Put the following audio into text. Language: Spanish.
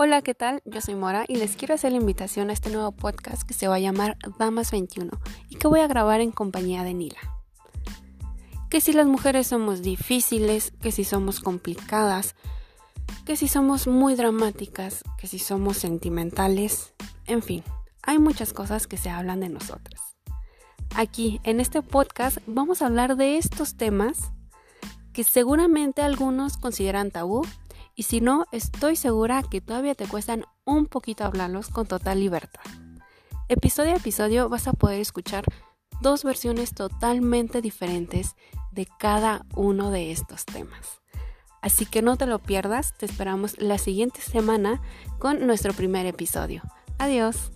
Hola, ¿qué tal? Yo soy Mora y les quiero hacer la invitación a este nuevo podcast que se va a llamar Damas 21 y que voy a grabar en compañía de Nila. Que si las mujeres somos difíciles, que si somos complicadas, que si somos muy dramáticas, que si somos sentimentales, en fin, hay muchas cosas que se hablan de nosotras. Aquí, en este podcast, vamos a hablar de estos temas que seguramente algunos consideran tabú y si no, estoy segura que todavía te cuestan un poquito hablarlos con total libertad. Episodio a episodio vas a poder escuchar dos versiones totalmente diferentes de cada uno de estos temas. Así que no te lo pierdas, te esperamos la siguiente semana con nuestro primer episodio. Adiós.